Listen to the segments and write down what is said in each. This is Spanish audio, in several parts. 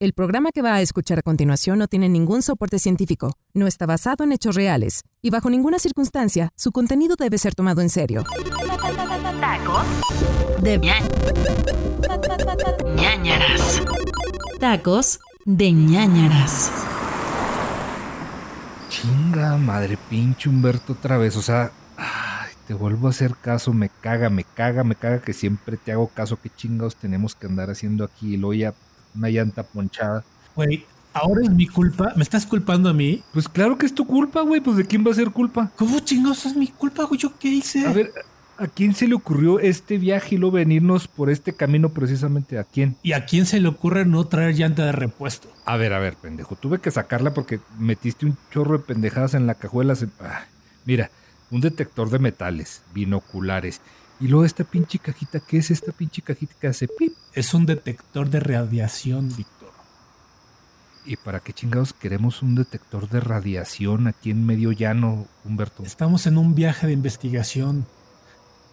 El programa que va a escuchar a continuación no tiene ningún soporte científico, no está basado en hechos reales y bajo ninguna circunstancia su contenido debe ser tomado en serio. Tacos de ñañaras. Tacos de ñañaras. Chinga madre, pinche Humberto otra vez. O sea, ay, te vuelvo a hacer caso, me caga, me caga, me caga que siempre te hago caso. ¿Qué chingados tenemos que andar haciendo aquí? Lo ya una llanta ponchada. Güey, ahora es mi culpa. ¿Me estás culpando a mí? Pues claro que es tu culpa, güey. Pues de quién va a ser culpa. ¿Cómo chingados es mi culpa, güey? ¿Yo qué hice? A ver, ¿a quién se le ocurrió este viaje y luego venirnos por este camino precisamente? ¿A quién? ¿Y a quién se le ocurre no traer llanta de repuesto? A ver, a ver, pendejo. Tuve que sacarla porque metiste un chorro de pendejadas en la cajuela. Se- ah, mira, un detector de metales, binoculares. Y luego esta pinche cajita, ¿qué es esta pinche cajita que hace pip? Es un detector de radiación, Víctor. ¿Y para qué chingados queremos un detector de radiación aquí en medio llano, Humberto? Estamos en un viaje de investigación.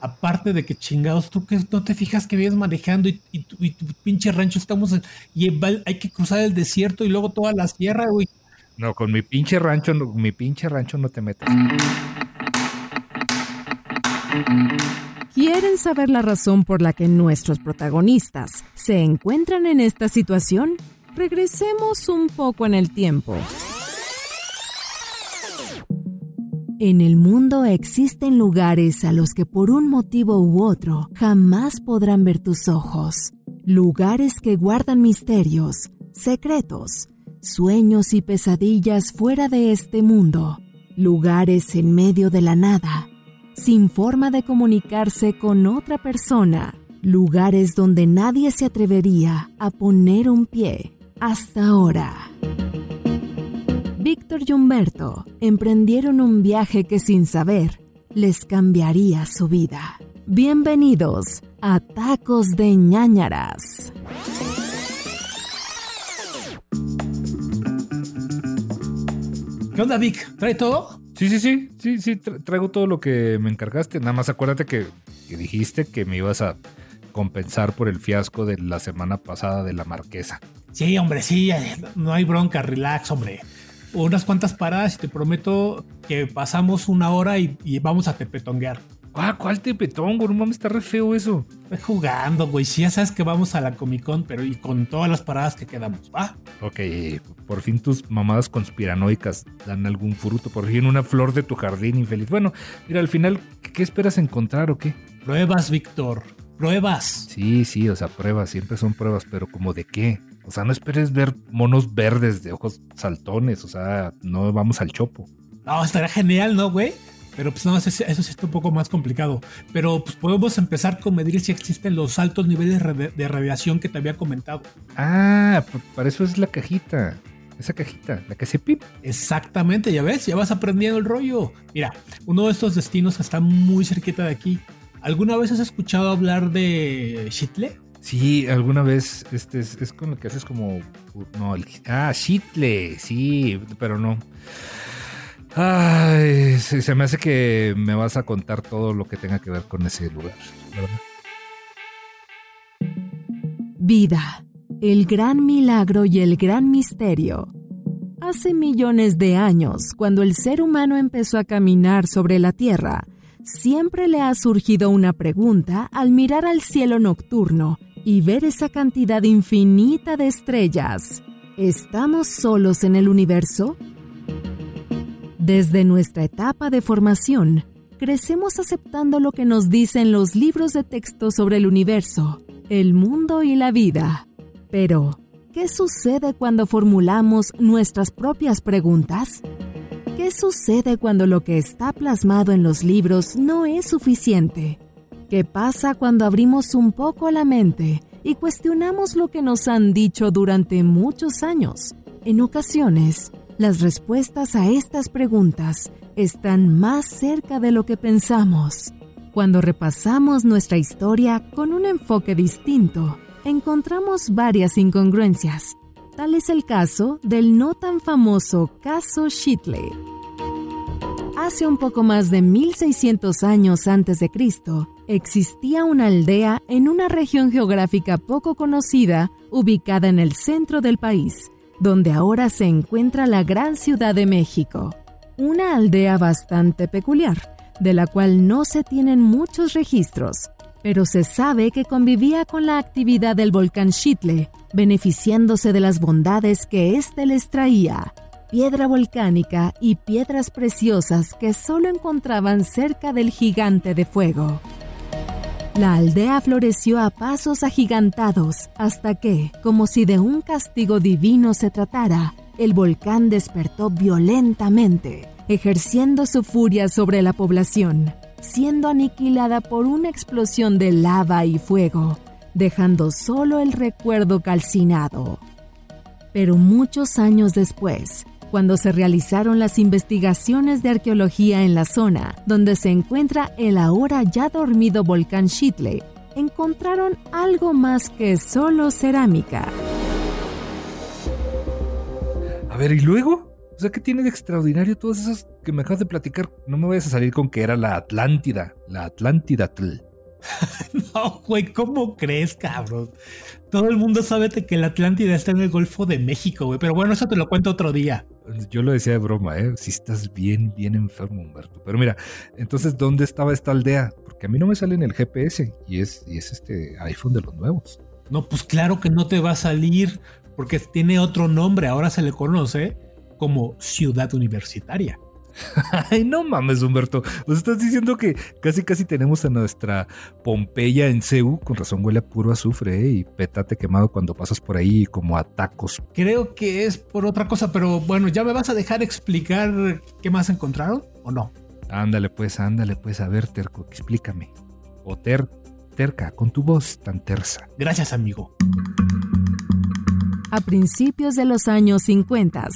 Aparte de que chingados, tú que no te fijas que vienes manejando y, y tu, y tu pinche rancho estamos en, y hay que cruzar el desierto y luego toda la sierra, güey. No, con mi pinche rancho, no, mi pinche rancho no te metas. ¿Quieren saber la razón por la que nuestros protagonistas se encuentran en esta situación? Regresemos un poco en el tiempo. En el mundo existen lugares a los que por un motivo u otro jamás podrán ver tus ojos. Lugares que guardan misterios, secretos, sueños y pesadillas fuera de este mundo. Lugares en medio de la nada, sin forma de comunicarse con otra persona. Lugares donde nadie se atrevería a poner un pie hasta ahora. Víctor y Humberto emprendieron un viaje que sin saber les cambiaría su vida. Bienvenidos a Tacos de ñañaras. ¿Qué onda, Vic? ¿Trae todo? Sí, sí, sí, sí, sí, tra- traigo todo lo que me encargaste. Nada más acuérdate que, que dijiste que me ibas a compensar por el fiasco de la semana pasada de la marquesa. Sí, hombre, sí, eh, no hay bronca, relax, hombre. Unas cuantas paradas y te prometo que pasamos una hora y, y vamos a tepetonguear. ¿Cuál, cuál tepetongo? No mames, está re feo eso. Estoy jugando, güey. Sí, ya sabes que vamos a la Comic Con, pero y con todas las paradas que quedamos, ¿va? Ok, por fin tus mamadas conspiranoicas dan algún fruto. Por fin una flor de tu jardín infeliz. Bueno, mira, al final, ¿qué, qué esperas encontrar o qué? Pruebas, Víctor. Pruebas. Sí, sí, o sea, pruebas, siempre son pruebas, pero como de qué? O sea, no esperes ver monos verdes de ojos saltones, o sea, no vamos al chopo. No, estaría genial, ¿no, güey? Pero pues no, eso, sí- eso sí está un poco más complicado. Pero pues podemos empezar con medir si existen los altos niveles de radi- de radiación que te había comentado. Ah, para eso es la cajita. Esa cajita, la que hace pip. Exactamente, ya ves, ya vas aprendiendo el rollo. Mira, uno de estos destinos está muy cerquita de aquí. ¿Alguna vez has escuchado hablar de Chitle? Sí, alguna vez este es, es con lo que haces como. No, el, ah, Shitle, sí, pero no. Ay, se, se me hace que me vas a contar todo lo que tenga que ver con ese lugar, ¿verdad? Vida, el gran milagro y el gran misterio. Hace millones de años, cuando el ser humano empezó a caminar sobre la Tierra, siempre le ha surgido una pregunta al mirar al cielo nocturno y ver esa cantidad infinita de estrellas. ¿Estamos solos en el universo? Desde nuestra etapa de formación, crecemos aceptando lo que nos dicen los libros de texto sobre el universo, el mundo y la vida. Pero, ¿qué sucede cuando formulamos nuestras propias preguntas? ¿Qué sucede cuando lo que está plasmado en los libros no es suficiente? ¿Qué pasa cuando abrimos un poco la mente y cuestionamos lo que nos han dicho durante muchos años? En ocasiones, las respuestas a estas preguntas están más cerca de lo que pensamos. Cuando repasamos nuestra historia con un enfoque distinto, encontramos varias incongruencias. Tal es el caso del no tan famoso caso Shitley. Hace un poco más de 1600 años antes de Cristo, existía una aldea en una región geográfica poco conocida, ubicada en el centro del país, donde ahora se encuentra la gran ciudad de México. Una aldea bastante peculiar, de la cual no se tienen muchos registros, pero se sabe que convivía con la actividad del volcán Xitle, beneficiándose de las bondades que éste les traía, piedra volcánica y piedras preciosas que solo encontraban cerca del gigante de fuego. La aldea floreció a pasos agigantados hasta que, como si de un castigo divino se tratara, el volcán despertó violentamente, ejerciendo su furia sobre la población, siendo aniquilada por una explosión de lava y fuego, dejando solo el recuerdo calcinado. Pero muchos años después, cuando se realizaron las investigaciones de arqueología en la zona donde se encuentra el ahora ya dormido volcán Xitle, encontraron algo más que solo cerámica. A ver, ¿y luego? O sea, ¿qué tiene de extraordinario todas esas que me acabas de platicar? No me vayas a salir con que era la Atlántida, la Atlántida. no, güey, ¿cómo crees, cabrón? Todo el mundo sabe que la Atlántida está en el Golfo de México, güey. Pero bueno, eso te lo cuento otro día. Yo lo decía de broma, ¿eh? Si estás bien, bien enfermo, Humberto. Pero mira, entonces, ¿dónde estaba esta aldea? Porque a mí no me sale en el GPS y es, y es este iPhone de los nuevos. No, pues claro que no te va a salir porque tiene otro nombre. Ahora se le conoce como Ciudad Universitaria. Ay, no mames, Humberto. Nos estás diciendo que casi casi tenemos a nuestra Pompeya en CEU. Con razón huele a puro azufre ¿eh? y pétate quemado cuando pasas por ahí como a tacos. Creo que es por otra cosa, pero bueno, ¿ya me vas a dejar explicar qué más encontraron o no? Ándale pues, ándale pues, a ver, Terco, explícame. O ter, terca, con tu voz tan tersa. Gracias, amigo. A principios de los años 50,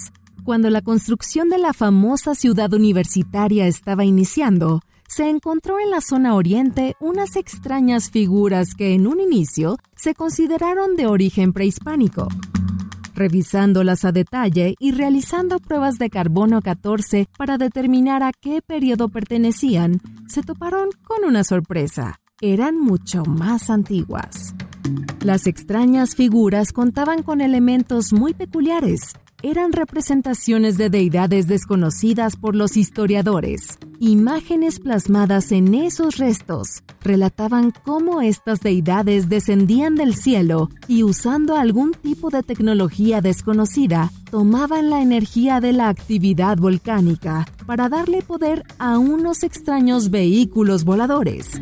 cuando la construcción de la famosa ciudad universitaria estaba iniciando, se encontró en la zona oriente unas extrañas figuras que en un inicio se consideraron de origen prehispánico. Revisándolas a detalle y realizando pruebas de carbono 14 para determinar a qué periodo pertenecían, se toparon con una sorpresa. Eran mucho más antiguas. Las extrañas figuras contaban con elementos muy peculiares, eran representaciones de deidades desconocidas por los historiadores. Imágenes plasmadas en esos restos relataban cómo estas deidades descendían del cielo y usando algún tipo de tecnología desconocida, tomaban la energía de la actividad volcánica para darle poder a unos extraños vehículos voladores.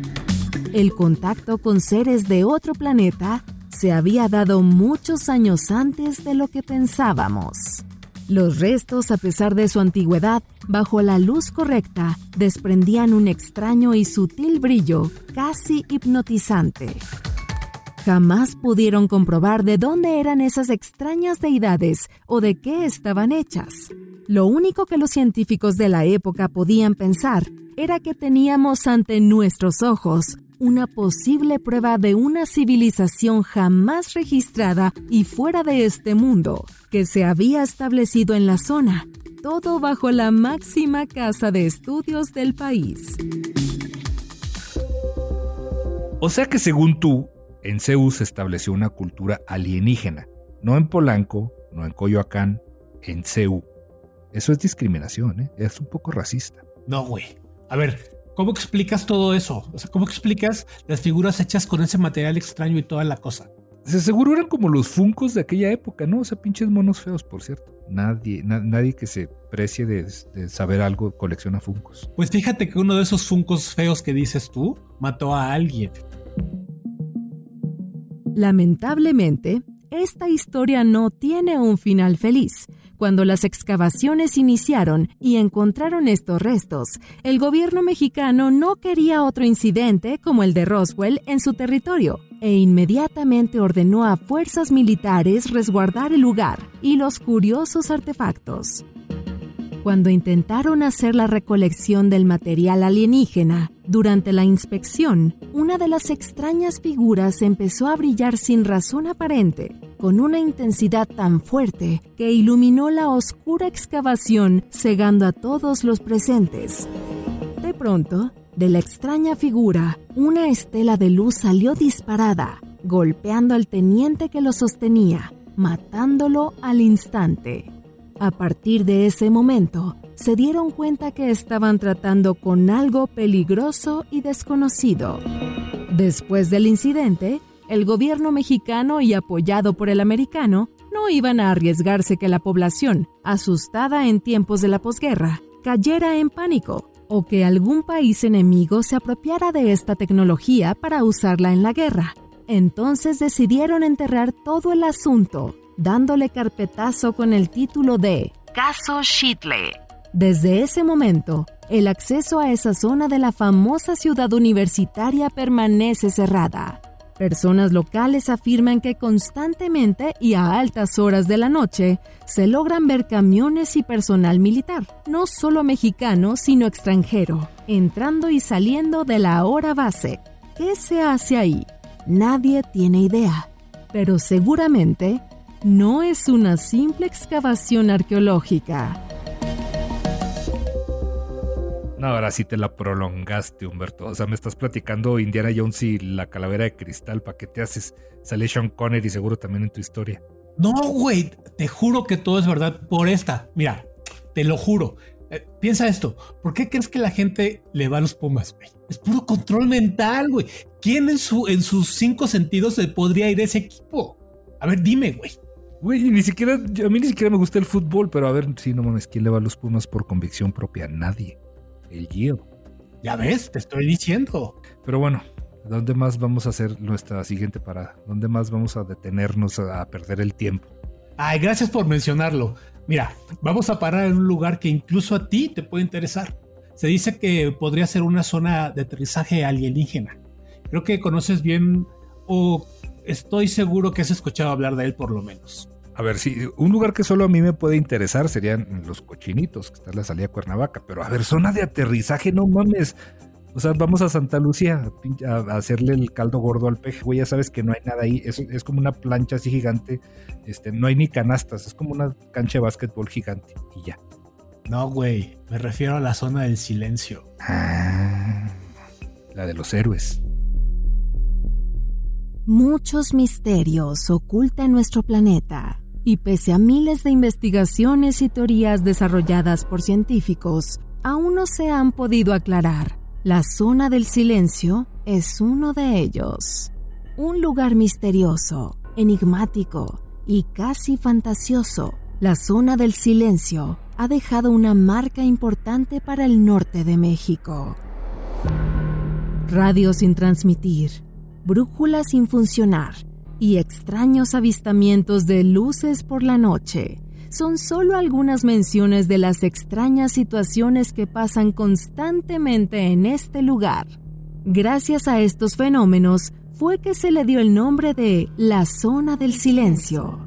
El contacto con seres de otro planeta se había dado muchos años antes de lo que pensábamos. Los restos, a pesar de su antigüedad, bajo la luz correcta, desprendían un extraño y sutil brillo, casi hipnotizante. Jamás pudieron comprobar de dónde eran esas extrañas deidades o de qué estaban hechas. Lo único que los científicos de la época podían pensar era que teníamos ante nuestros ojos una posible prueba de una civilización jamás registrada y fuera de este mundo, que se había establecido en la zona, todo bajo la máxima casa de estudios del país. O sea que según tú, en Ceú se estableció una cultura alienígena, no en Polanco, no en Coyoacán, en Ceú. Eso es discriminación, ¿eh? es un poco racista. No, güey. A ver, ¿Cómo explicas todo eso? O sea, ¿cómo explicas las figuras hechas con ese material extraño y toda la cosa? Se seguro eran como los funcos de aquella época, ¿no? O sea, pinches monos feos, por cierto. Nadie, nadie que se precie de, de, saber algo colecciona funcos. Pues fíjate que uno de esos funcos feos que dices tú mató a alguien. Lamentablemente, esta historia no tiene un final feliz. Cuando las excavaciones iniciaron y encontraron estos restos, el gobierno mexicano no quería otro incidente como el de Roswell en su territorio e inmediatamente ordenó a fuerzas militares resguardar el lugar y los curiosos artefactos. Cuando intentaron hacer la recolección del material alienígena, durante la inspección, una de las extrañas figuras empezó a brillar sin razón aparente, con una intensidad tan fuerte que iluminó la oscura excavación, cegando a todos los presentes. De pronto, De la extraña figura, una estela de luz salió disparada, golpeando al teniente que lo sostenía, matándolo al instante. A partir de ese momento, se dieron cuenta que estaban tratando con algo peligroso y desconocido. Después del incidente, el gobierno mexicano y apoyado por el americano no iban a arriesgarse que la población, asustada en tiempos de la posguerra, cayera en pánico o que algún país enemigo se apropiara de esta tecnología para usarla en la guerra. Entonces decidieron enterrar todo el asunto, dándole carpetazo con el título de Caso Shitley. Desde ese momento, el acceso a esa zona de la famosa ciudad universitaria permanece cerrada. Personas locales afirman que constantemente y a altas horas de la noche se logran ver camiones y personal militar, no solo mexicano, sino extranjero, entrando y saliendo de la hora base. ¿Qué se hace ahí? Nadie tiene idea, pero seguramente no es una simple excavación arqueológica. No, ahora sí te la prolongaste, Humberto. O sea, me estás platicando Indiana Jones y la calavera de cristal. ¿Para qué te haces? Sale Sean Connery seguro también en tu historia. No, güey, te juro que todo es verdad por esta. Mira, te lo juro. Eh, piensa esto, ¿por qué crees que la gente le va a los Pumas, güey? Es puro control mental, güey. ¿Quién en, su, en sus cinco sentidos se podría ir a ese equipo? A ver, dime, güey. Güey, ni siquiera, a mí ni siquiera me gusta el fútbol, pero a ver, sí, no mames, ¿quién le va a los Pumas por convicción propia? Nadie el Gio. Ya ves, te estoy diciendo. Pero bueno, ¿dónde más vamos a hacer nuestra siguiente parada? ¿Dónde más vamos a detenernos a, perder el tiempo? Ay, gracias por mencionarlo. Mira, vamos a parar en un lugar que incluso a ti te puede interesar. Se dice que podría ser una zona de aterrizaje alienígena. Creo que conoces bien o estoy seguro que has escuchado hablar de él por lo menos. A ver, sí, un lugar que solo a mí me puede interesar serían los cochinitos, que está en la salida a Cuernavaca. Pero a ver, zona de aterrizaje, no mames. O sea, vamos a Santa Lucía a, hacerle el caldo gordo al peje, güey. Ya sabes que no hay nada ahí. Es, es como una plancha así gigante. Este, no hay ni canastas. Es como una cancha de básquetbol gigante. Y ya. No, güey. Me refiero a la zona del silencio. Ah, la de los héroes. Muchos misterios ocultan nuestro planeta y pese a miles de investigaciones y teorías desarrolladas por científicos, aún no se han podido aclarar. La zona del silencio es uno de ellos. Un lugar misterioso, enigmático y casi fantasioso, la zona del silencio ha dejado una marca importante para el norte de México. Radio sin transmitir, brújulas sin funcionar y extraños avistamientos de luces por la noche son solo algunas menciones de las extrañas situaciones que pasan constantemente en este lugar. Gracias a estos fenómenos fue que se le dio el nombre de la zona del silencio.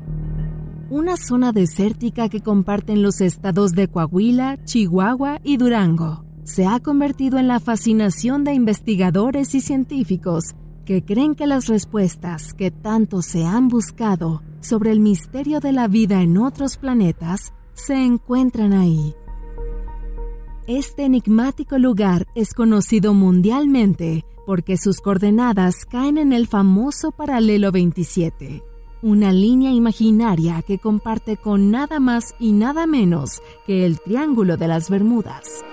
Una zona desértica que comparten los estados de Coahuila, Chihuahua y Durango. Se ha convertido en la fascinación de investigadores y científicos que creen que las respuestas que tanto se han buscado sobre el misterio de la vida en otros planetas se encuentran ahí. Este enigmático lugar es conocido mundialmente porque sus coordenadas caen en el famoso paralelo 27, una línea imaginaria que comparte con nada más y nada menos que el Triángulo de las Bermudas.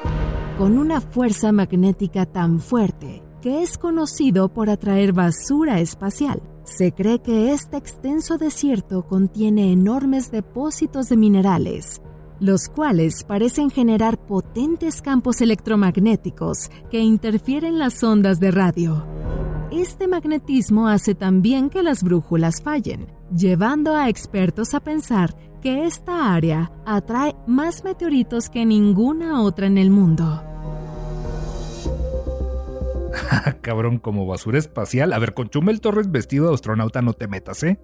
Con una fuerza magnética tan fuerte que es conocido por atraer basura espacial. Se cree que este extenso desierto contiene enormes depósitos de minerales, los cuales parecen generar potentes campos electromagnéticos que interfieren las ondas de radio. Este magnetismo hace también que las brújulas fallen, llevando a expertos a pensar que esta área atrae más meteoritos que ninguna otra en el mundo. Cabrón, como basura espacial. A ver, con Chumel Torres vestido de astronauta no te metas, ¿eh?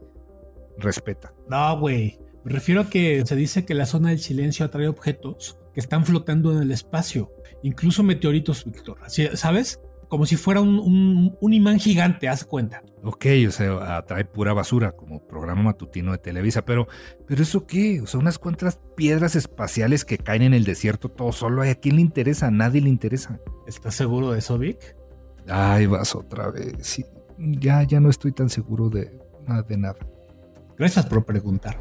Respeta. No, güey. Me refiero a que se dice que la zona del silencio atrae objetos que están flotando en el espacio, incluso meteoritos, Víctor. ¿Sabes? como si fuera un, un- un imán gigante, haz cuenta. Ok, o sea, atrae pura basura como programa matutino de Televisa, pero, pero ¿eso qué? O sea, unas cuantas piedras espaciales que caen en el desierto todo solo. ¿A quién le interesa? A nadie le interesa. ¿Estás seguro de eso, Vic? Ay, vas otra vez. Sí, ya, ya no estoy tan seguro de nada de nada. Gracias por preguntar.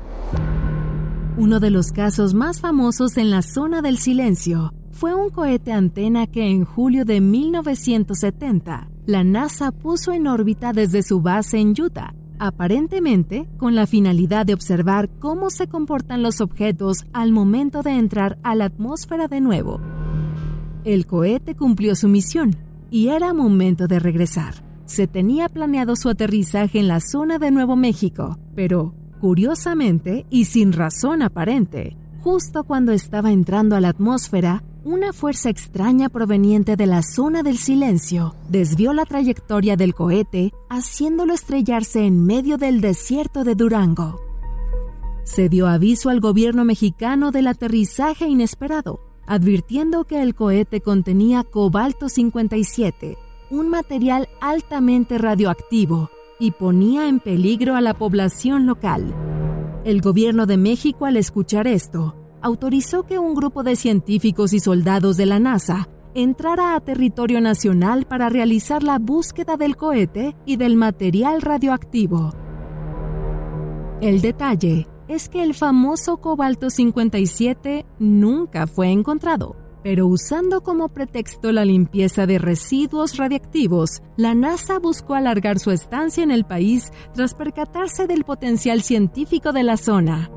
Uno de los casos más famosos en la zona del silencio fue un cohete antena que en julio de 1970 la NASA puso en órbita desde su base en Utah, aparentemente con la finalidad de observar cómo se comportan los objetos al momento de entrar a la atmósfera de nuevo. El cohete cumplió su misión y era momento de regresar. Se tenía planeado su aterrizaje en la zona de Nuevo México, pero, curiosamente y sin razón aparente, justo cuando estaba entrando a la atmósfera, una fuerza extraña proveniente de la zona del silencio desvió la trayectoria del cohete, haciéndolo estrellarse en medio del desierto de Durango. Se dio aviso al gobierno mexicano del aterrizaje inesperado, advirtiendo que el cohete contenía cobalto 57, un material altamente radioactivo, y ponía en peligro a la población local. El gobierno de México al escuchar esto, autorizó que un grupo de científicos y soldados de la NASA entrara a territorio nacional para realizar la búsqueda del cohete y del material radioactivo. El detalle es que el famoso cobalto 57 nunca fue encontrado, pero usando como pretexto la limpieza de residuos radiactivos, la NASA buscó alargar su estancia en el país tras percatarse del potencial científico de la zona.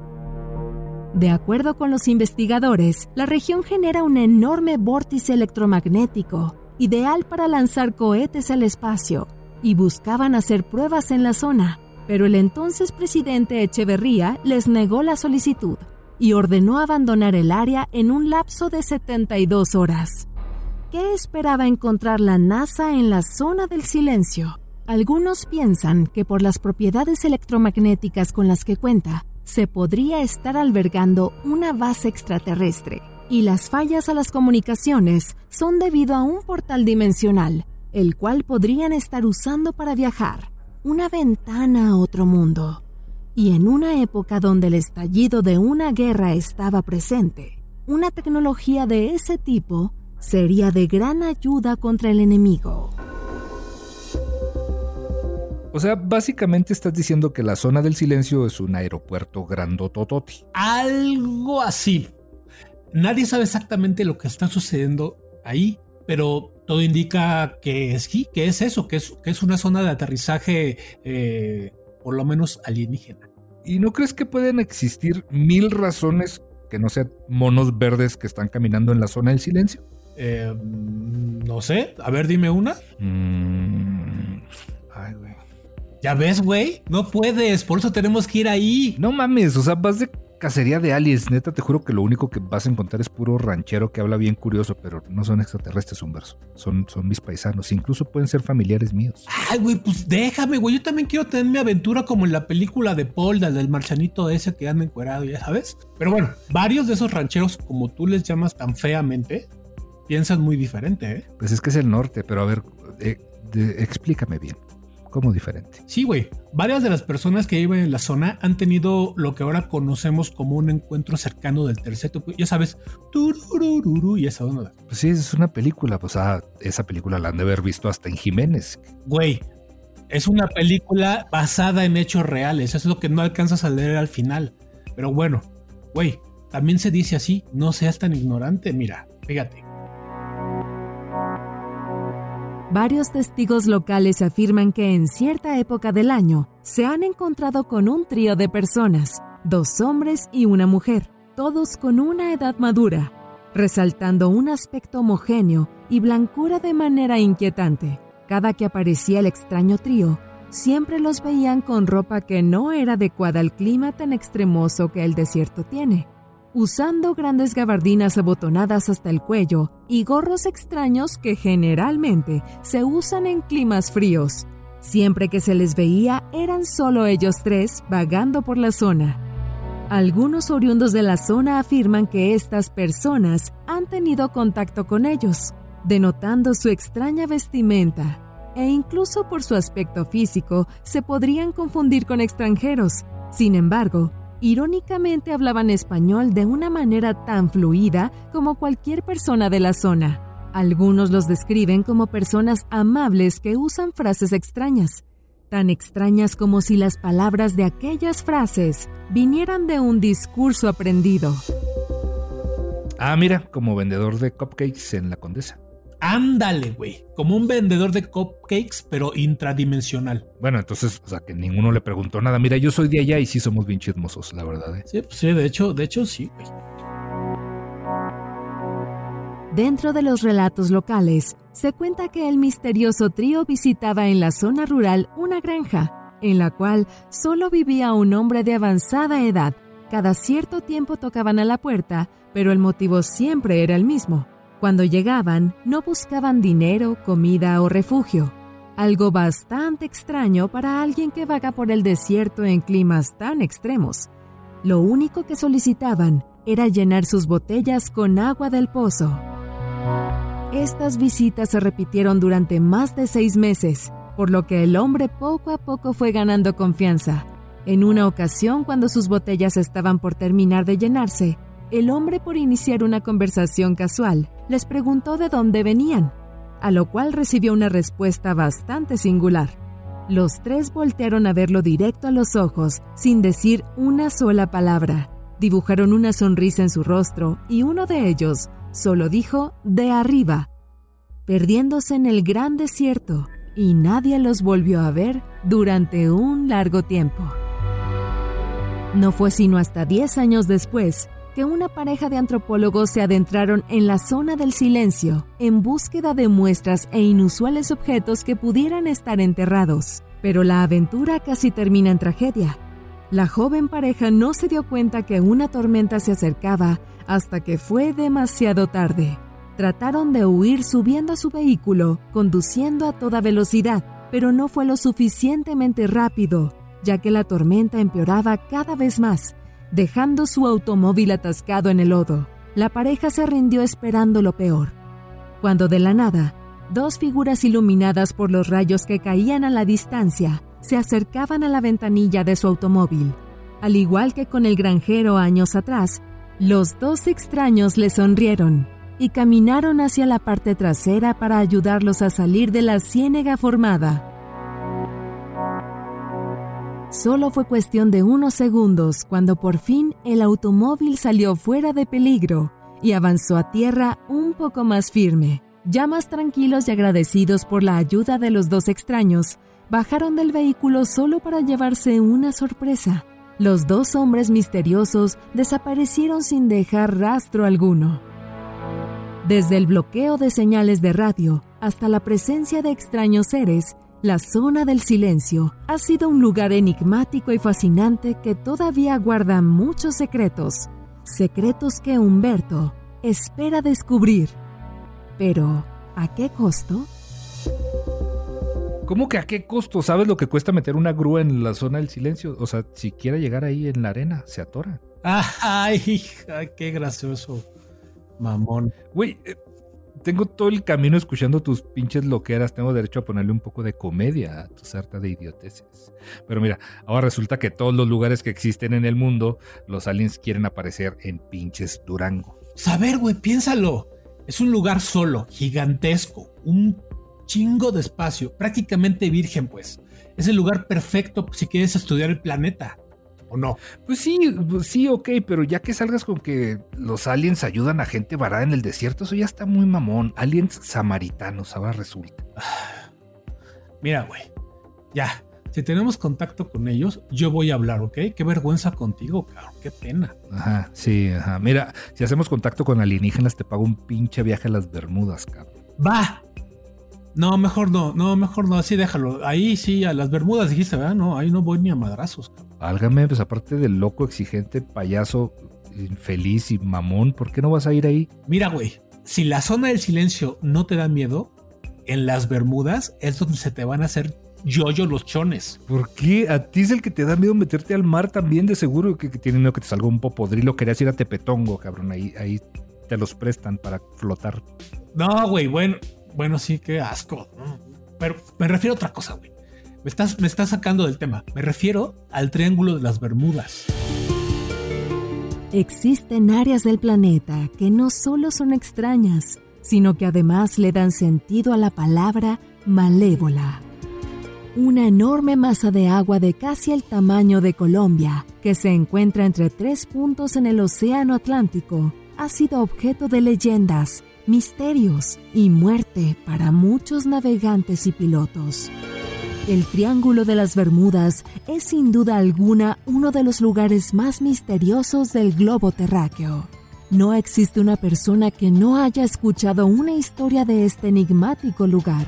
De acuerdo con los investigadores, la región genera un enorme vórtice electromagnético, ideal para lanzar cohetes al espacio, y buscaban hacer pruebas en la zona, pero el entonces presidente Echeverría les negó la solicitud y ordenó abandonar el área en un lapso de 72 horas. ¿Qué esperaba encontrar la NASA en la zona del silencio? Algunos piensan que por las propiedades electromagnéticas con las que cuenta, se podría estar albergando una base extraterrestre, y las fallas a las comunicaciones son debido a un portal dimensional, el cual podrían estar usando para viajar, una ventana a otro mundo. Y en una época donde el estallido de una guerra estaba presente, una tecnología de ese tipo sería de gran ayuda contra el enemigo. O sea, básicamente estás diciendo que la zona del silencio es un aeropuerto grandotototi. Algo así. Nadie sabe exactamente lo que está sucediendo ahí, pero todo indica que sí, que es eso, que es, que es una zona de aterrizaje eh, por lo menos alienígena. ¿Y no crees que pueden existir mil razones que no sean monos verdes que están caminando en la zona del silencio? Eh, no sé, a ver, dime una. Mm, Ay, güey. Ya ves, güey, no puedes, por eso tenemos que ir ahí. No mames, o sea, vas de cacería de aliens. Neta, te juro que lo único que vas a encontrar es puro ranchero que habla bien curioso, pero no son extraterrestres, Humberto. Son, son mis paisanos. Incluso pueden ser familiares míos. Ay, güey, pues déjame, güey. Yo también quiero tener mi aventura como en la película de Paul, la del marchanito ese que anda encuerado, ya sabes. Pero bueno, varios de esos rancheros, como tú les llamas tan feamente, piensan muy diferente, ¿eh? Pues es que es el norte, pero a ver, eh, de- explícame bien. ¿Cómo diferente? Sí, güey. Varias de las personas que viven en la zona han tenido lo que ahora conocemos como un encuentro cercano del tercer tipo. Ya sabes, tururururu y esa onda. Pues sí, es una película. Pues ah, esa película la han de haber visto hasta en Jiménez. Güey, es una película basada en hechos reales. Eso es lo que no alcanzas a leer al final. Pero bueno, güey, también se dice así, no seas tan ignorante. Mira, fíjate. Varios testigos locales afirman que en cierta época del año se han encontrado con un trío de personas, dos hombres y una mujer, todos con una edad madura, resaltando un aspecto homogéneo y blancura de manera inquietante. Cada que aparecía el extraño trío, siempre los veían con ropa que no era adecuada al clima tan extremoso que el desierto tiene usando grandes gabardinas abotonadas hasta el cuello y gorros extraños que generalmente se usan en climas fríos. Siempre que se les veía eran solo ellos tres vagando por la zona. Algunos oriundos de la zona afirman que estas personas han tenido contacto con ellos, denotando su extraña vestimenta, e incluso por su aspecto físico se podrían confundir con extranjeros. Sin embargo, irónicamente hablaban español de una manera tan fluida como cualquier persona de la zona. Algunos los describen como personas amables que usan frases extrañas, tan extrañas como si las palabras de aquellas frases vinieran de un discurso aprendido. Ah, mira, como vendedor de cupcakes en la Condesa. Ándale, güey. Como un vendedor de cupcakes, pero intradimensional. Bueno, entonces, o sea, que ninguno le preguntó nada. Mira, yo soy de allá y sí somos bien chismosos, la verdad. ¿eh? Sí, pues sí, de hecho, de hecho sí, güey. Dentro de los relatos locales, se cuenta que el misterioso trío visitaba en la zona rural una granja, en la cual solo vivía un hombre de avanzada edad. Cada cierto tiempo tocaban a la puerta, pero el motivo siempre era el mismo. Cuando llegaban, no buscaban dinero, comida o refugio, algo bastante extraño para alguien que vaga por el desierto en climas tan extremos. Lo único que solicitaban era llenar sus botellas con agua del pozo. Estas visitas se repitieron durante más de seis meses, por lo que el hombre poco a poco fue ganando confianza. En una ocasión, cuando sus botellas estaban por terminar de llenarse, el hombre, por iniciar una conversación casual, les preguntó de dónde venían, a lo cual recibió una respuesta bastante singular. Los tres voltearon a verlo directo a los ojos, sin decir una sola palabra. Dibujaron una sonrisa en su rostro y uno de ellos solo dijo de arriba, perdiéndose en el gran desierto, y nadie los volvió a ver durante un largo tiempo. No fue sino hasta 10 años después que una pareja de antropólogos se adentraron en la zona del silencio en búsqueda de muestras e inusuales objetos que pudieran estar enterrados. Pero la aventura casi termina en tragedia. La joven pareja no se dio cuenta que una tormenta se acercaba hasta que fue demasiado tarde. Trataron de huir subiendo a su vehículo, conduciendo a toda velocidad, pero no fue lo suficientemente rápido, ya que la tormenta empeoraba cada vez más dejando su automóvil atascado en el lodo. La pareja se rindió esperando lo peor. Cuando de la nada, dos figuras iluminadas por los rayos que caían a la distancia se acercaban a la ventanilla de su automóvil. Al igual que con el granjero años atrás, los dos extraños le sonrieron y caminaron hacia la parte trasera para ayudarlos a salir de la ciénega formada. Solo fue cuestión de unos segundos cuando por fin el automóvil salió fuera de peligro y avanzó a tierra un poco más firme. Ya más tranquilos y agradecidos por la ayuda de los dos extraños, bajaron del vehículo solo para llevarse una sorpresa. Los dos hombres misteriosos desaparecieron sin dejar rastro alguno. Desde el bloqueo de señales de radio hasta la presencia de extraños seres, la zona del silencio ha sido un lugar enigmático y fascinante que todavía guarda muchos secretos, secretos que Humberto espera descubrir. Pero, ¿a qué costo? ¿Cómo que a qué costo? ¿Sabes lo que cuesta meter una grúa en la zona del silencio? O sea, si quiere llegar ahí en la arena, se atora. Ay, qué gracioso. Mamón. Güey, eh, tengo todo el camino escuchando tus pinches loqueras, tengo derecho a ponerle un poco de comedia a tu sarta de idioteces. Pero mira, ahora resulta que todos los lugares que existen en el mundo, los aliens quieren aparecer en pinches Durango. Saber, pues, güey, piénsalo. Es un lugar solo, gigantesco, un chingo de espacio, prácticamente virgen, pues. Es el lugar perfecto si quieres estudiar el planeta. ¿O no? Pues sí, pues sí, ok, pero ya que salgas con que los aliens ayudan a gente varada en el desierto, eso ya está muy mamón. Aliens samaritanos, ahora resulta. Mira, güey, ya, si tenemos contacto con ellos, yo voy a hablar, ¿ok? Qué vergüenza contigo, cabrón, qué pena. Ajá, sí, ajá. Mira, si hacemos contacto con alienígenas, te pago un pinche viaje a las Bermudas, cabrón. Va, no, mejor no, no, mejor no, así déjalo. Ahí sí, a las Bermudas dijiste, ¿verdad? No, ahí no voy ni a madrazos. Válgame, pues aparte del loco, exigente, payaso, infeliz y mamón, ¿por qué no vas a ir ahí? Mira, güey, si la zona del silencio no te da miedo, en las Bermudas es donde se te van a hacer yoyo los chones. ¿Por qué? A ti es el que te da miedo meterte al mar también, de seguro que, que tiene miedo que te salga un popodrilo. Querías ir a Tepetongo, cabrón, ahí, ahí te los prestan para flotar. No, güey, bueno, bueno, sí, qué asco. Pero me refiero a otra cosa, güey. Me estás, me estás sacando del tema. Me refiero al Triángulo de las Bermudas. Existen áreas del planeta que no solo son extrañas, sino que además le dan sentido a la palabra malévola. Una enorme masa de agua de casi el tamaño de Colombia, que se encuentra entre tres puntos en el Océano Atlántico, ha sido objeto de leyendas, misterios y muerte para muchos navegantes y pilotos. El Triángulo de las Bermudas es sin duda alguna uno de los lugares más misteriosos del globo terráqueo. No existe una persona que no haya escuchado una historia de este enigmático lugar.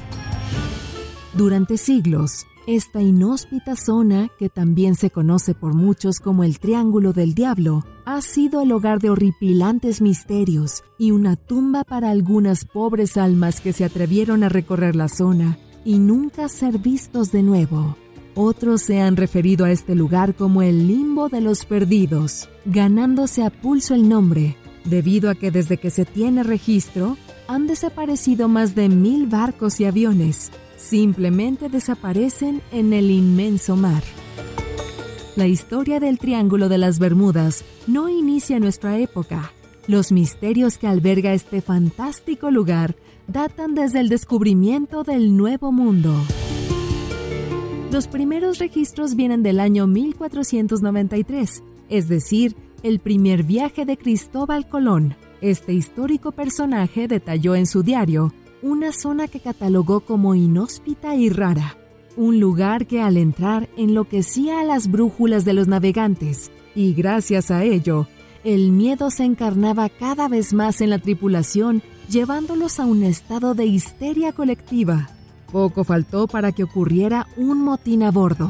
Durante siglos, esta inhóspita zona, que también se conoce por muchos como el Triángulo del Diablo, ha sido el hogar de horripilantes misterios y una tumba para algunas pobres almas que se atrevieron a recorrer la zona y nunca ser vistos de nuevo. Otros se han referido a este lugar como el limbo de los perdidos, ganándose a pulso el nombre, debido a que desde que se tiene registro, han desaparecido más de mil barcos y aviones. Simplemente desaparecen en el inmenso mar. La historia del Triángulo de las Bermudas no inicia en nuestra época. Los misterios que alberga este fantástico lugar datan desde el descubrimiento del Nuevo Mundo. Los primeros registros vienen del año 1493, es decir, el primer viaje de Cristóbal Colón. Este histórico personaje detalló en su diario una zona que catalogó como inhóspita y rara, un lugar que al entrar enloquecía a las brújulas de los navegantes, y gracias a ello, el miedo se encarnaba cada vez más en la tripulación, llevándolos a un estado de histeria colectiva. Poco faltó para que ocurriera un motín a bordo.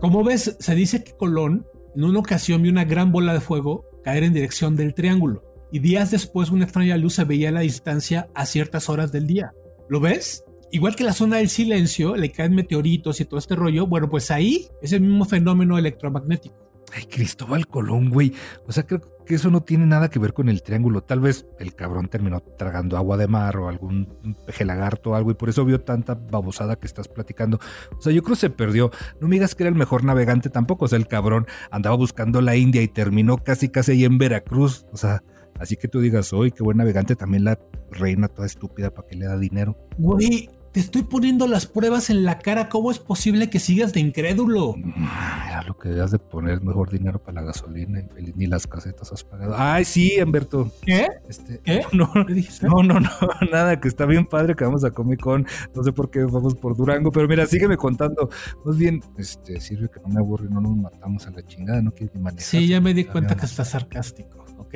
Como ves, se dice que Colón en una ocasión vio una gran bola de fuego caer en dirección del triángulo, y días después una extraña luz se veía a la distancia a ciertas horas del día. ¿Lo ves? Igual que la zona del silencio, le caen meteoritos y todo este rollo, bueno, pues ahí es el mismo fenómeno electromagnético. Ay, Cristóbal Colón, güey. O sea, creo que eso no tiene nada que ver con el triángulo. Tal vez el cabrón terminó tragando agua de mar o algún peje lagarto o algo y por eso vio tanta babosada que estás platicando. O sea, yo creo que se perdió. No me digas que era el mejor navegante tampoco. O sea, el cabrón andaba buscando la India y terminó casi casi ahí en Veracruz. O sea, así que tú digas, hoy qué buen navegante, también la reina toda estúpida para que le da dinero. Güey, te estoy poniendo las pruebas en la cara. ¿Cómo es posible que sigas de incrédulo? Mira lo que debías de poner mejor dinero para la gasolina y ni las casetas has pagado. Ay, sí, Humberto. ¿Qué? Este, ¿Qué? No, no, no, no, nada, que está bien padre que vamos a Comic Con. No sé por qué vamos por Durango, pero mira, sígueme contando. Más bien, este, sirve que no me aburre, no nos matamos a la chingada, no quieres ni manejar. Sí, ya me di cuenta que estás sarcástico, ¿ok?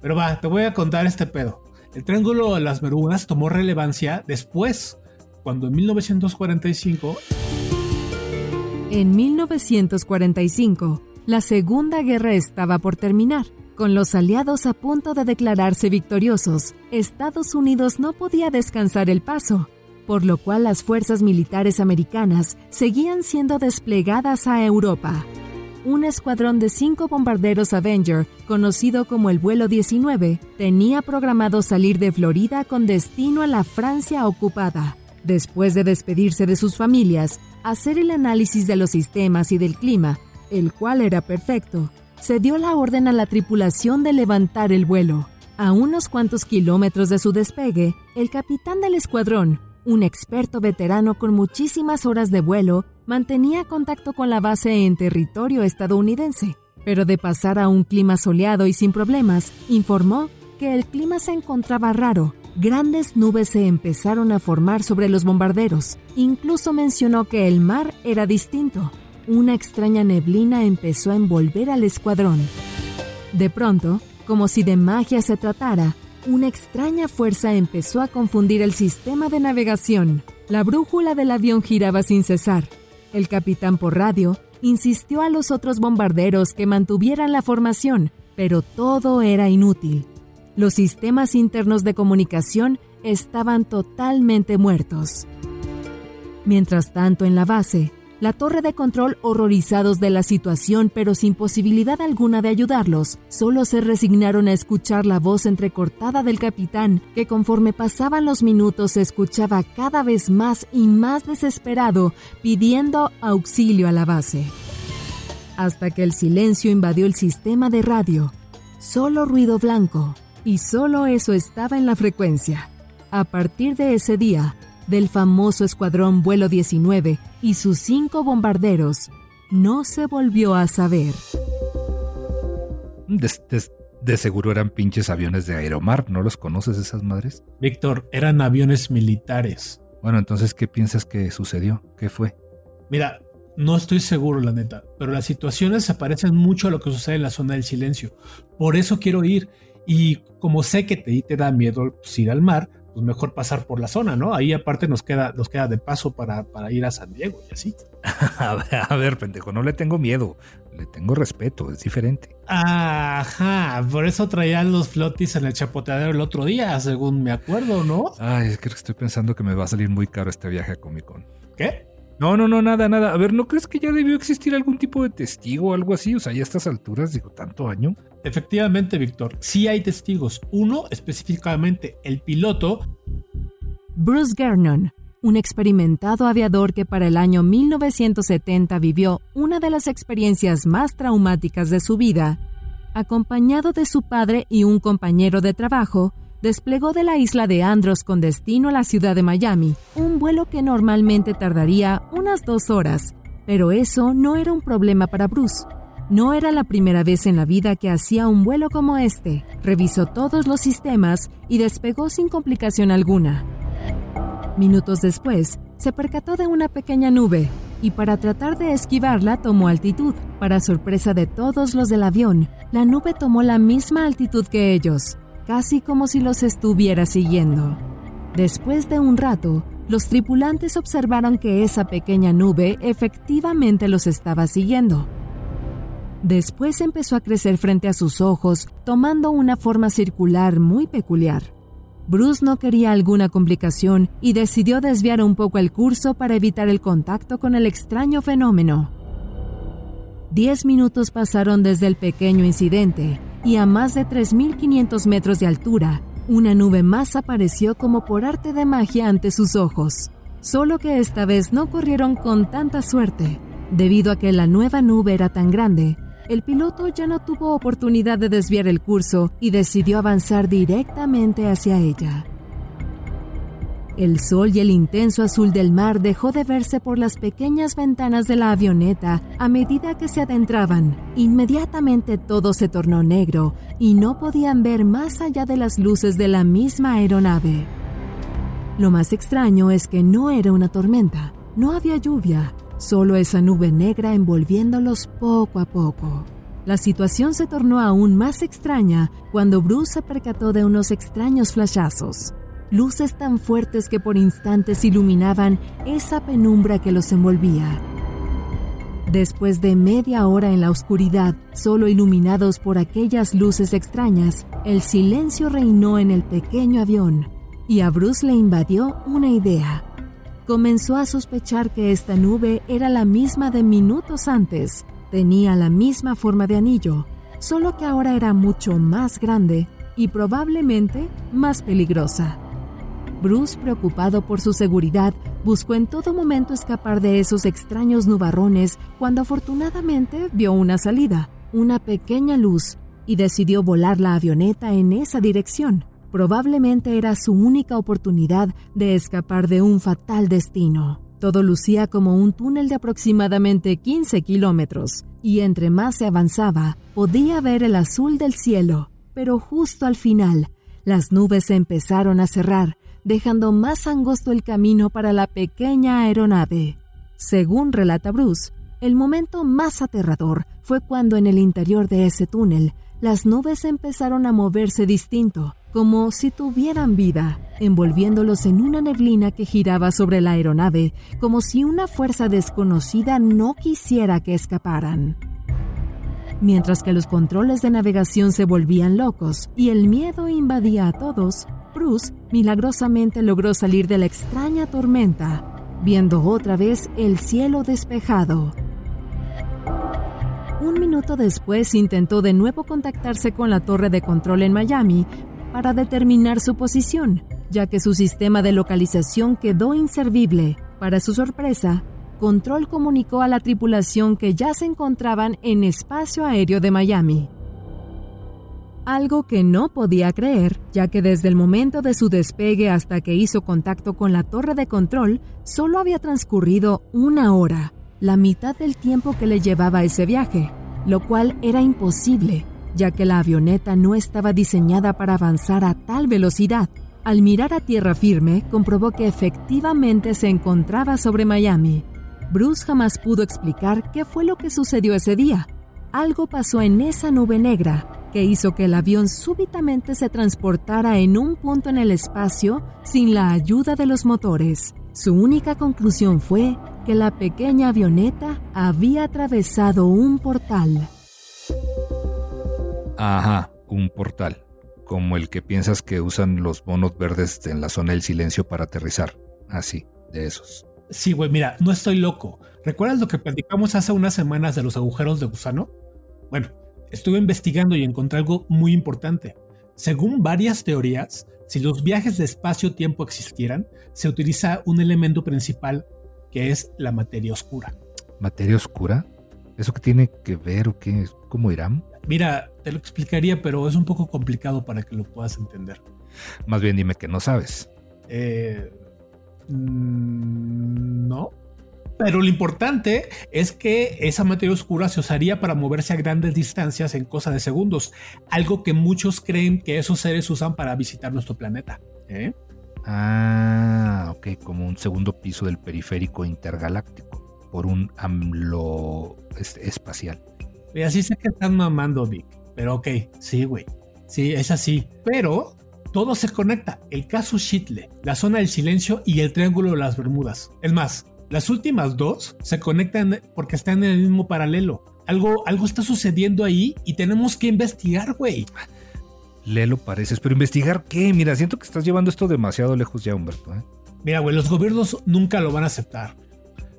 Pero va, te voy a contar este pedo. El Triángulo de las Bermudas tomó relevancia después, cuando en 1945 En 1945, la Segunda Guerra estaba por terminar. Con los aliados a punto de declararse victoriosos, Estados Unidos no podía descansar el paso, por lo cual las fuerzas militares americanas seguían siendo desplegadas a Europa. Un escuadrón de cinco bombarderos Avenger, conocido como el vuelo 19, tenía programado salir de Florida con destino a la Francia ocupada. Después de despedirse de sus familias, hacer el análisis de los sistemas y del clima, el cual era perfecto, se dio la orden a la tripulación de levantar el vuelo. A unos cuantos kilómetros de su despegue, el capitán del escuadrón, un experto veterano con muchísimas horas de vuelo, mantenía contacto con la base en territorio estadounidense, pero de pasar a un clima soleado y sin problemas, informó que el clima se encontraba raro. Grandes nubes se empezaron a formar sobre los bombarderos. Incluso mencionó que el mar era distinto. Una extraña neblina empezó a envolver al escuadrón. De pronto, como si de magia se tratara, una extraña fuerza empezó a confundir el sistema de navegación. La brújula del avión giraba sin cesar. El capitán por radio insistió a los otros bombarderos que mantuvieran la formación, pero todo era inútil. Los sistemas internos de comunicación estaban totalmente muertos. Mientras tanto, en la base, La torre de control, horrorizados de la situación pero sin posibilidad alguna de ayudarlos, solo se resignaron a escuchar la voz entrecortada del capitán, que conforme pasaban los minutos se escuchaba cada vez más y más desesperado, pidiendo auxilio a la base. Hasta que el silencio invadió el sistema de radio. Solo ruido blanco, y solo eso estaba en la frecuencia. A partir de ese día, del famoso Escuadrón Vuelo 19 y sus cinco bombarderos, no se volvió a saber. De, seguro eran pinches aviones de Aeromar, ¿no los conoces esas madres? Víctor, eran aviones militares. Bueno, entonces, ¿qué piensas que sucedió? ¿Qué fue? Mira, no estoy seguro, la neta, pero las situaciones se parecen mucho a lo que sucede en la zona del silencio. Por eso quiero ir. Y como sé que te, te da miedo pues, ir al mar, pues mejor pasar por la zona, ¿no? Ahí aparte nos queda, nos queda de paso para, para ir a San Diego y así. a, ver, pendejo, no le tengo miedo, le tengo respeto, es diferente. Ajá, por eso traían los flotis en el chapoteadero el otro día, según me acuerdo, ¿no? Ay, es que estoy pensando que me va a salir muy caro este viaje a Comic Con. ¿Qué? No, no, no, nada, nada. A ver, ¿no crees que ya debió existir algún tipo de testigo o algo así? O sea, ya a estas alturas, digo, tanto año. Efectivamente, Víctor, sí hay testigos. Uno, específicamente el piloto. Bruce Gernon, un experimentado aviador que para el año 1970 vivió una de las experiencias más traumáticas de su vida, acompañado de su padre y un compañero de trabajo, desplegó de la isla de Andros con destino a la ciudad de Miami, un vuelo que normalmente tardaría unas dos horas, pero eso no era un problema para Bruce. No era la primera vez en la vida que hacía un vuelo como este. Revisó todos los sistemas y despegó sin complicación alguna. Minutos después, se percató de una pequeña nube y para tratar de esquivarla tomó altitud. Para sorpresa de todos los del avión, la nube tomó la misma altitud que ellos casi como si los estuviera siguiendo. Después de un rato, los tripulantes observaron que esa pequeña nube efectivamente los estaba siguiendo. Después empezó a crecer frente a sus ojos, tomando una forma circular muy peculiar. Bruce no quería alguna complicación y decidió desviar un poco el curso para evitar el contacto con el extraño fenómeno. Diez minutos pasaron desde el pequeño incidente y a más de 3.500 metros de altura, una nube más apareció como por arte de magia ante sus ojos. Solo que esta vez no corrieron con tanta suerte. Debido a que la nueva nube era tan grande, el piloto ya no tuvo oportunidad de desviar el curso y decidió avanzar directamente hacia ella. El sol y el intenso azul del mar dejó de verse por las pequeñas ventanas de la avioneta a medida que se adentraban. Inmediatamente todo se tornó negro y no podían ver más allá de las luces de la misma aeronave. Lo más extraño es que no era una tormenta, no había lluvia, solo esa nube negra envolviéndolos poco a poco. La situación se tornó aún más extraña cuando Bruce se percató de unos extraños flashazos luces tan fuertes que por instantes iluminaban esa penumbra que los envolvía. Después de media hora en la oscuridad, solo iluminados por aquellas luces extrañas, el silencio reinó en el pequeño avión, y a Bruce le invadió una idea. Comenzó a sospechar que esta nube era la misma de minutos antes, tenía la misma forma de anillo, solo que ahora era mucho más grande y probablemente más peligrosa. Bruce, preocupado por su seguridad, buscó en todo momento escapar de esos extraños nubarrones cuando afortunadamente vio una salida, una pequeña luz, y decidió volar la avioneta en esa dirección. Probablemente era su única oportunidad de escapar de un fatal destino. Todo lucía como un túnel de aproximadamente 15 kilómetros, y entre más se avanzaba, podía ver el azul del cielo. Pero justo al final, las nubes se empezaron a cerrar dejando más angosto el camino para la pequeña aeronave. Según relata Bruce, el momento más aterrador fue cuando en el interior de ese túnel las nubes empezaron a moverse distinto, como si tuvieran vida, envolviéndolos en una neblina que giraba sobre la aeronave, como si una fuerza desconocida no quisiera que escaparan. Mientras que los controles de navegación se volvían locos y el miedo invadía a todos, Bruce milagrosamente logró salir de la extraña tormenta. viendo otra vez el cielo despejado. Un minuto después intentó de nuevo contactarse con la torre de control en Miami para determinar su posición, ya que su sistema de localización quedó inservible. Para su sorpresa, Control comunicó a la tripulación que ya se encontraban en espacio aéreo de Miami. Algo que no podía creer, ya que desde el momento de su despegue hasta que hizo contacto con la torre de control, solo había transcurrido una hora, la mitad del tiempo que le llevaba ese viaje, lo cual era imposible, ya que la avioneta no estaba diseñada para avanzar a tal velocidad. Al mirar a tierra firme, comprobó que efectivamente se encontraba sobre Miami, Bruce jamás pudo explicar qué fue lo que sucedió ese día. Algo pasó en esa nube negra que hizo que el avión súbitamente se transportara en un punto en el espacio sin la ayuda de los motores. Su única conclusión fue que la pequeña avioneta había atravesado un portal. Ajá, un portal, como el que piensas que usan los monos verdes en la zona del silencio para aterrizar. Así, de esos. Sí, güey, mira, no estoy loco. ¿Recuerdas lo que platicamos hace unas semanas de los agujeros de gusano? Bueno, estuve investigando y encontré algo muy importante. Según varias teorías, si los viajes de espacio-tiempo existieran, se utiliza un elemento principal que es la materia oscura. ¿Materia oscura? ¿Eso qué tiene que ver o qué? ¿Cómo irán? Mira, te lo explicaría, pero es un poco complicado para que lo puedas entender. Más bien dime que no sabes. Eh, Mm, no. Pero lo importante es que esa materia oscura se usaría para moverse a grandes distancias en cosa de segundos, algo que muchos creen que esos seres usan para visitar nuestro planeta. ¿eh? Ah, ok, como un segundo piso del periférico intergaláctico, por un AMLO espacial. Y así sé que están mamando, Vic, pero ok, sí, güey. Sí, es así. Pero todo se conecta. El caso Shitle, la zona del silencio y el triángulo de las Bermudas. Es más, las últimas dos se conectan porque están en el mismo paralelo. Algo, algo está sucediendo ahí y tenemos que investigar, güey. Lelo pareces, pero investigar qué? Mira, siento que estás llevando esto demasiado lejos ya, Humberto. ¿eh? Mira, güey, los gobiernos nunca lo van a aceptar.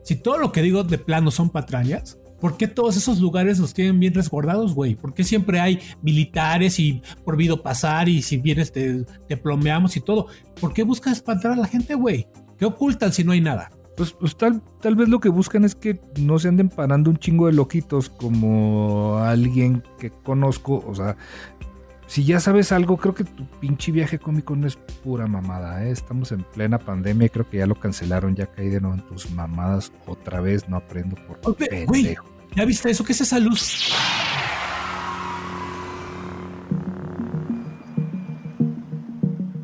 Si todo lo que digo de plano son patrañas, ¿Por qué todos esos lugares los tienen bien resguardados, güey? ¿Por qué siempre hay militares y prohibido pasar y si vienes te, plomeamos y todo? ¿Por qué buscan espantar a la gente, güey? ¿Qué ocultan si no hay nada? Pues, pues, tal, tal vez lo que buscan es que no se anden parando un chingo de loquitos como alguien que conozco. O sea, si ya sabes algo, creo que tu pinche viaje cómico no es pura mamada. ¿eh? Estamos en plena pandemia y creo que ya lo cancelaron. Ya caí de nuevo en tus mamadas otra vez. No aprendo por pendejo. ¿Ya viste eso? ¿Qué es esa luz?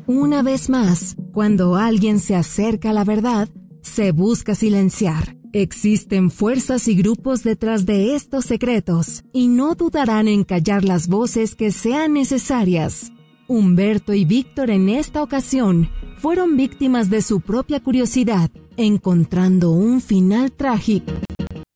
Una vez más, cuando alguien se acerca a la verdad, se busca silenciar. Existen fuerzas y grupos detrás de estos secretos y no dudarán en callar las voces que sean necesarias. Humberto y Víctor en esta ocasión fueron víctimas de su propia curiosidad, encontrando un final trágico.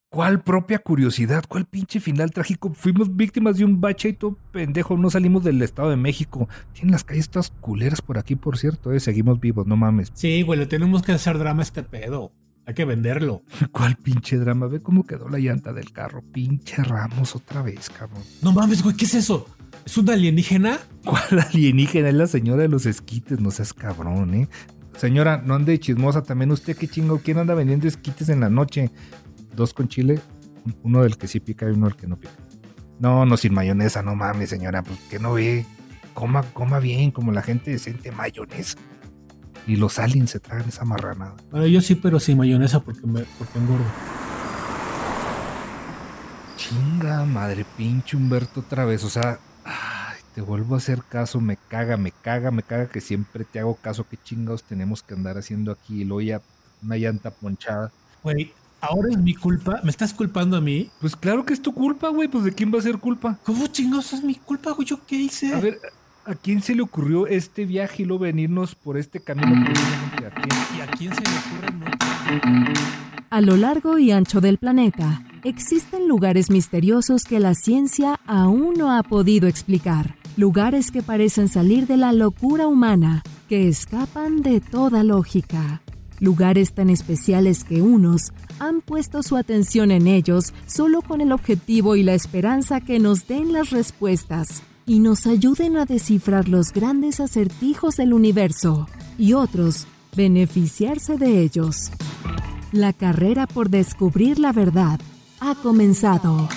¿Cuál propia curiosidad? ¿Cuál pinche final trágico? Fuimos víctimas de un bacheito pendejo, no salimos del Estado de México. Tienen las calles todas culeras por aquí, por cierto, ¿eh? seguimos vivos, no mames. Sí, güey, le tenemos que hacer drama a este pedo. Hay que venderlo. ¿Cuál pinche drama? Ve cómo quedó la llanta del carro. Pinche Ramos otra vez, cabrón. No mames, güey, ¿qué es eso? ¿Es una alienígena? ¿Cuál alienígena? Es la señora de los esquites, no seas cabrón, ¿eh? Señora, no ande chismosa también. ¿Usted qué chingo? ¿Quién anda vendiendo esquites en la noche? Dos con chile, uno del que sí pica y uno del que no pica. No, no sin mayonesa, no mames, señora. Pues que no ve. Coma, coma bien, como la gente decente mayonesa. Y los aliens se tragan esa marranada. Bueno, yo sí, pero sin mayonesa porque, me, porque engordo. Chinga, madre pinche Humberto otra vez. O sea, te vuelvo a hacer caso, me caga, me caga, me caga que siempre te hago caso. ¿Qué chingados tenemos que andar haciendo aquí? Y luego ya una llanta ponchada. Güey, ahora es mi culpa. ¿Me estás culpando a mí? Pues claro que es tu culpa, güey. Pues de quién va a ser culpa. ¿Cómo chingados es mi culpa, güey? ¿Yo qué hice? A ver, ¿A quién se le ocurrió este viaje y luego venirnos por este camino? ¿Y a quién se le ocurre A lo largo y ancho del planeta, existen lugares misteriosos que la ciencia aún no ha podido explicar. Lugares que parecen salir de la locura humana, que escapan de toda lógica. lugares tan especiales que unos han puesto su atención en ellos solo con el objetivo y la esperanza que nos den las respuestas y nos ayuden a descifrar los grandes acertijos del universo, y otros beneficiarse de ellos. La carrera por descubrir la verdad ha comenzado.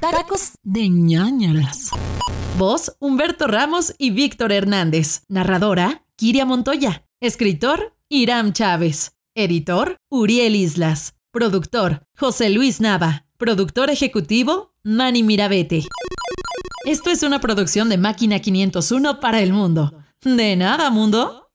Tacos de ñañaras. Voz Humberto Ramos y Víctor Hernández. Narradora Kiria Montoya. Escritor Iram Chávez. Editor Uriel Islas. Productor José Luis Nava. Productor ejecutivo Manny Mirabete. Esto es una producción de Máquina 501 para el mundo. De nada, mundo.